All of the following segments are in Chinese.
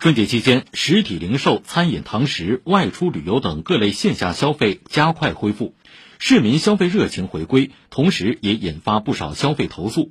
春节期间，实体零售、餐饮、堂食、外出旅游等各类线下消费加快恢复，市民消费热情回归，同时也引发不少消费投诉。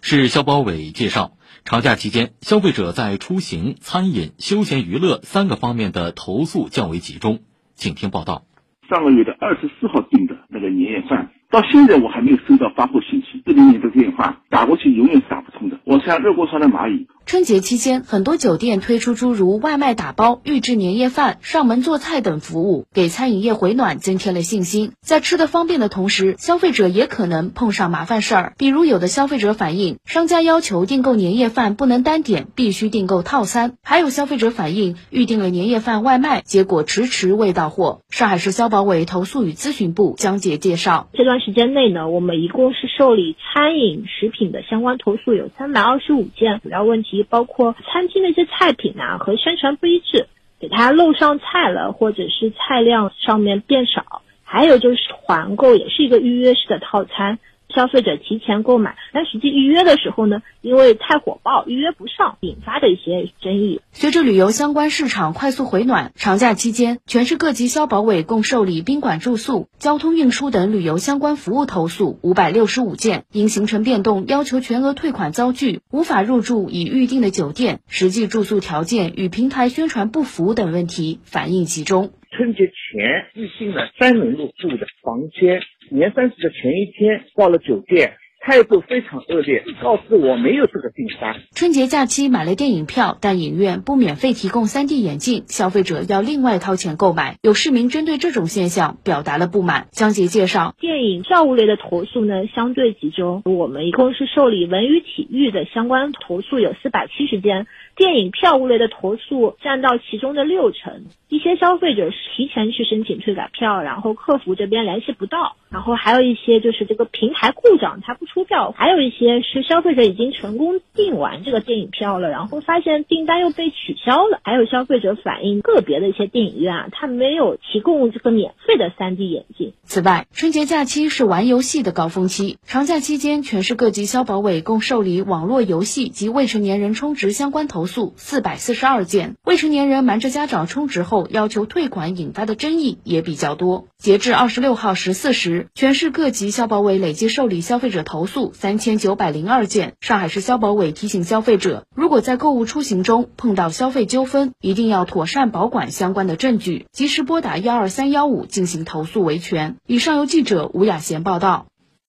市消保委介绍，长假期间，消费者在出行、餐饮、休闲娱乐三个方面的投诉较为集中。请听报道。上个月的二十四号订的那个年夜饭，到现在我还没有收到发货信息，这零零的电话打过去永远是打不通的，我像热锅上的蚂蚁。春节期间，很多酒店推出诸如外卖打包、预制年夜饭、上门做菜等服务，给餐饮业回暖增添了信心。在吃的方便的同时，消费者也可能碰上麻烦事儿，比如有的消费者反映，商家要求订购年夜饭不能单点，必须订购套餐；还有消费者反映，预定了年夜饭外卖，结果迟迟未到货。上海市消保委投诉与咨询部江杰介绍，这段时间内呢，我们一共是受理餐饮食品的相关投诉有三百二十五件，主要问题。包括餐厅的一些菜品啊和宣传不一致，给他漏上菜了，或者是菜量上面变少，还有就是团购也是一个预约式的套餐。消费者提前购买，但实际预约的时候呢，因为太火爆，预约不上，引发的一些争议。随着旅游相关市场快速回暖，长假期间，全市各级消保委共受理宾馆住宿、交通运输等旅游相关服务投诉五百六十五件，因行程变动要求全额退款遭拒、无法入住已预定的酒店、实际住宿条件与平台宣传不符等问题反映集中。春节前预定了三人入住的房间。年三十的前一天到了酒店，态度非常恶劣，告诉我没有这个订单。春节假期买了电影票，但影院不免费提供 3D 眼镜，消费者要另外掏钱购买。有市民针对这种现象表达了不满。江杰介绍，电影票务类的投诉呢相对集中，我们一共是受理文娱体育的相关投诉有四百七十件，电影票务类的投诉占到其中的六成。一些消费者提前去申请退改票，然后客服这边联系不到，然后还有一些就是这个平台故障，他不出票，还有一些是消费者已经成功订完这个电影票了，然后发现订单又被取消了，还有消费者反映个别的一些电影院啊，他没有提供这个免费的 3D 眼镜。此外，春节假期是玩游戏的高峰期，长假期间，全市各级消保委共受理网络游戏及未成年人充值相关投诉四百四十二件，未成年人瞒着家长充值后。要求退款引发的争议也比较多。截至二十六号十四时，全市各级消保委累计受理消费者投诉三千九百零二件。上海市消保委提醒消费者，如果在购物出行中碰到消费纠纷，一定要妥善保管相关的证据，及时拨打幺二三幺五进行投诉维权。以上由记者吴雅贤报道。